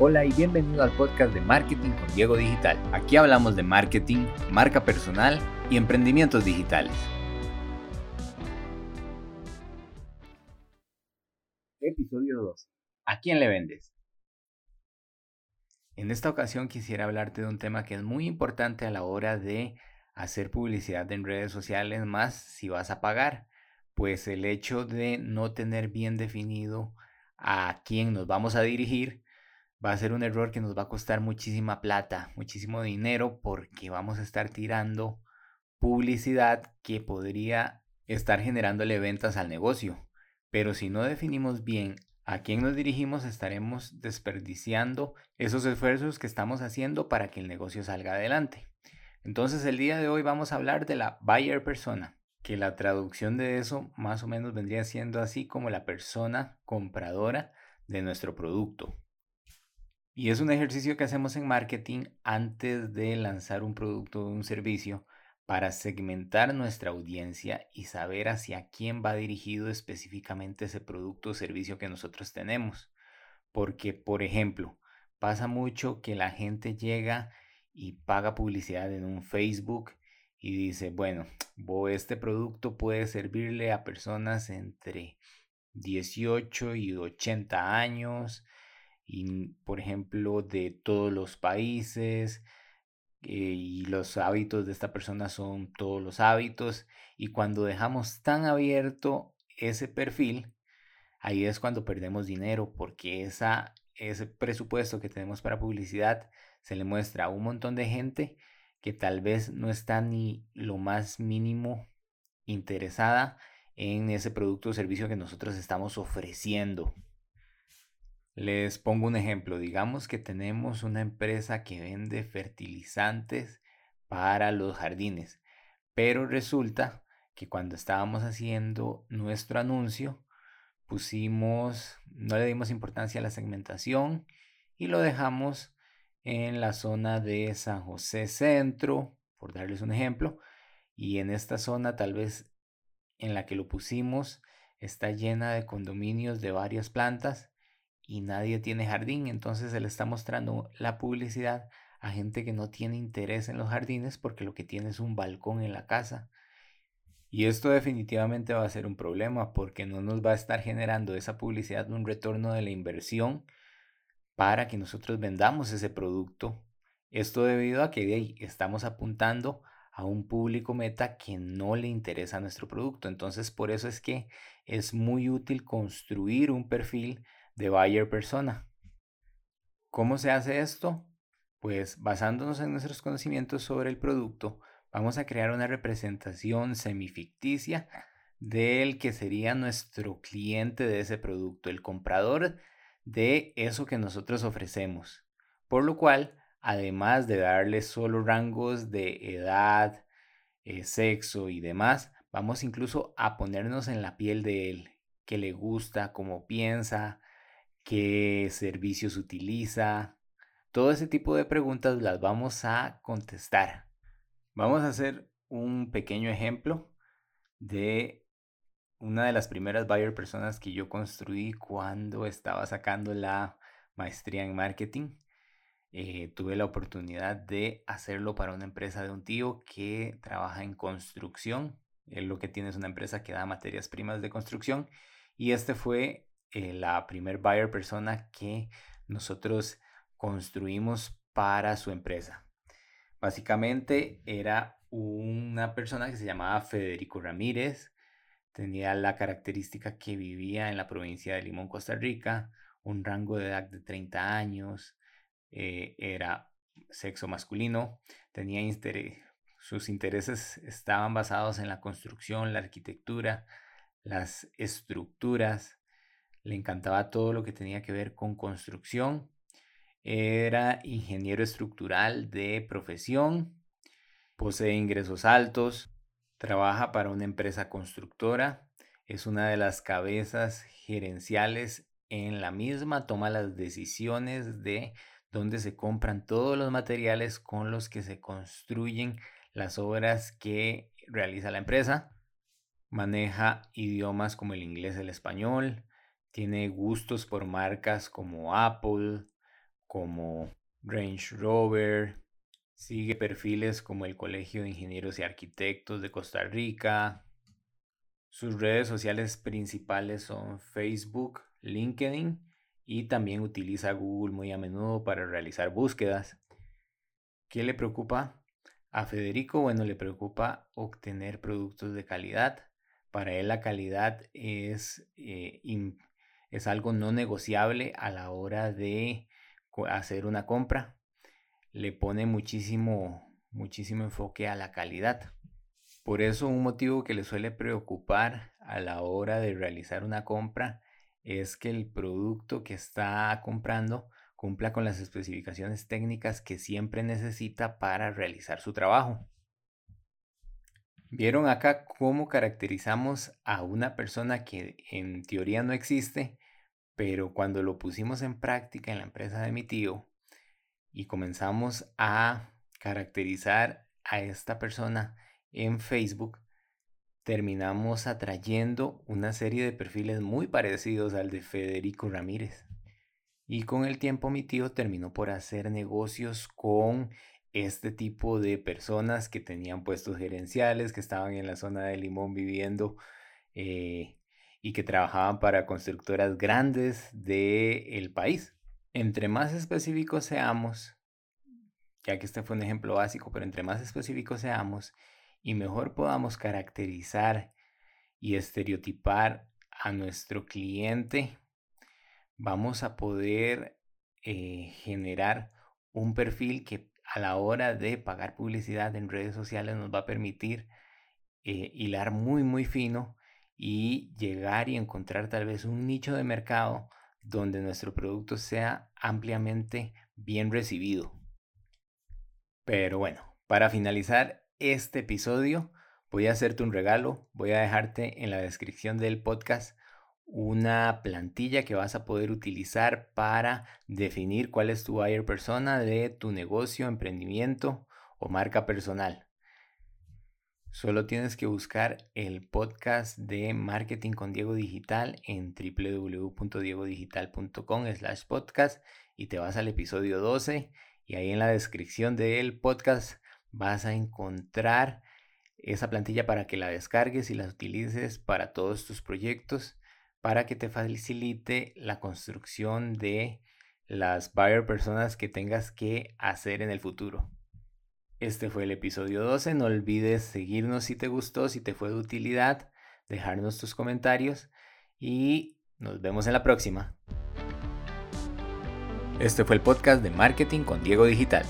Hola y bienvenido al podcast de Marketing con Diego Digital. Aquí hablamos de marketing, marca personal y emprendimientos digitales. Episodio 2. ¿A quién le vendes? En esta ocasión quisiera hablarte de un tema que es muy importante a la hora de hacer publicidad en redes sociales, más si vas a pagar, pues el hecho de no tener bien definido a quién nos vamos a dirigir va a ser un error que nos va a costar muchísima plata, muchísimo dinero, porque vamos a estar tirando publicidad que podría estar generándole ventas al negocio. Pero si no definimos bien a quién nos dirigimos, estaremos desperdiciando esos esfuerzos que estamos haciendo para que el negocio salga adelante. Entonces el día de hoy vamos a hablar de la buyer persona, que la traducción de eso más o menos vendría siendo así como la persona compradora de nuestro producto. Y es un ejercicio que hacemos en marketing antes de lanzar un producto o un servicio para segmentar nuestra audiencia y saber hacia quién va dirigido específicamente ese producto o servicio que nosotros tenemos. Porque, por ejemplo, pasa mucho que la gente llega y paga publicidad en un Facebook y dice, bueno, este producto puede servirle a personas entre 18 y 80 años y, por ejemplo, de todos los países eh, y los hábitos de esta persona son todos los hábitos y cuando dejamos tan abierto ese perfil, ahí es cuando perdemos dinero porque esa, ese presupuesto que tenemos para publicidad se le muestra a un montón de gente que tal vez no está ni lo más mínimo interesada en ese producto o servicio que nosotros estamos ofreciendo. Les pongo un ejemplo. Digamos que tenemos una empresa que vende fertilizantes para los jardines, pero resulta que cuando estábamos haciendo nuestro anuncio, pusimos, no le dimos importancia a la segmentación y lo dejamos en la zona de San José Centro, por darles un ejemplo, y en esta zona tal vez en la que lo pusimos está llena de condominios de varias plantas y nadie tiene jardín, entonces se le está mostrando la publicidad a gente que no tiene interés en los jardines porque lo que tiene es un balcón en la casa. Y esto definitivamente va a ser un problema porque no nos va a estar generando esa publicidad un retorno de la inversión para que nosotros vendamos ese producto. Esto debido a que estamos apuntando a un público meta que no le interesa nuestro producto. Entonces por eso es que es muy útil construir un perfil de buyer persona. ¿Cómo se hace esto? Pues basándonos en nuestros conocimientos sobre el producto, vamos a crear una representación semificticia del que sería nuestro cliente de ese producto, el comprador de eso que nosotros ofrecemos. Por lo cual, además de darle solo rangos de edad, eh, sexo y demás, vamos incluso a ponernos en la piel de él, que le gusta, cómo piensa, qué servicios utiliza. Todo ese tipo de preguntas las vamos a contestar. Vamos a hacer un pequeño ejemplo de una de las primeras buyer personas que yo construí cuando estaba sacando la maestría en marketing. Eh, tuve la oportunidad de hacerlo para una empresa de un tío que trabaja en construcción. Él lo que tiene es una empresa que da materias primas de construcción. Y este fue eh, la primer buyer persona que nosotros construimos para su empresa. Básicamente era una persona que se llamaba Federico Ramírez, tenía la característica que vivía en la provincia de Limón, Costa Rica, un rango de edad de 30 años, eh, era sexo masculino, tenía sus intereses estaban basados en la construcción, la arquitectura, las estructuras, le encantaba todo lo que tenía que ver con construcción. Era ingeniero estructural de profesión, posee ingresos altos, trabaja para una empresa constructora, es una de las cabezas gerenciales en la misma, toma las decisiones de dónde se compran todos los materiales con los que se construyen las obras que realiza la empresa. Maneja idiomas como el inglés el español, tiene gustos por marcas como Apple, como Range Rover, sigue perfiles como el Colegio de Ingenieros y Arquitectos de Costa Rica. Sus redes sociales principales son Facebook, LinkedIn y también utiliza Google muy a menudo para realizar búsquedas. ¿Qué le preocupa? A Federico, bueno, le preocupa obtener productos de calidad. Para él la calidad es, eh, es algo no negociable a la hora de hacer una compra. Le pone muchísimo, muchísimo enfoque a la calidad. Por eso un motivo que le suele preocupar a la hora de realizar una compra es que el producto que está comprando cumpla con las especificaciones técnicas que siempre necesita para realizar su trabajo. Vieron acá cómo caracterizamos a una persona que en teoría no existe, pero cuando lo pusimos en práctica en la empresa de mi tío y comenzamos a caracterizar a esta persona en Facebook, terminamos atrayendo una serie de perfiles muy parecidos al de Federico Ramírez. Y con el tiempo mi tío terminó por hacer negocios con este tipo de personas que tenían puestos gerenciales, que estaban en la zona de Limón viviendo eh, y que trabajaban para constructoras grandes del país. Entre más específicos seamos, ya que este fue un ejemplo básico, pero entre más específicos seamos, y mejor podamos caracterizar y estereotipar a nuestro cliente, vamos a poder eh, generar un perfil que a la hora de pagar publicidad en redes sociales nos va a permitir eh, hilar muy muy fino y llegar y encontrar tal vez un nicho de mercado donde nuestro producto sea ampliamente bien recibido. Pero bueno, para finalizar este episodio, voy a hacerte un regalo. Voy a dejarte en la descripción del podcast una plantilla que vas a poder utilizar para definir cuál es tu buyer persona de tu negocio, emprendimiento o marca personal. Solo tienes que buscar el podcast de Marketing con Diego Digital en www.diegodigital.com slash podcast y te vas al episodio 12 y ahí en la descripción del podcast vas a encontrar esa plantilla para que la descargues y la utilices para todos tus proyectos, para que te facilite la construcción de las buyer personas que tengas que hacer en el futuro. Este fue el episodio 12. No olvides seguirnos si te gustó, si te fue de utilidad, dejarnos tus comentarios y nos vemos en la próxima. Este fue el podcast de Marketing con Diego Digital.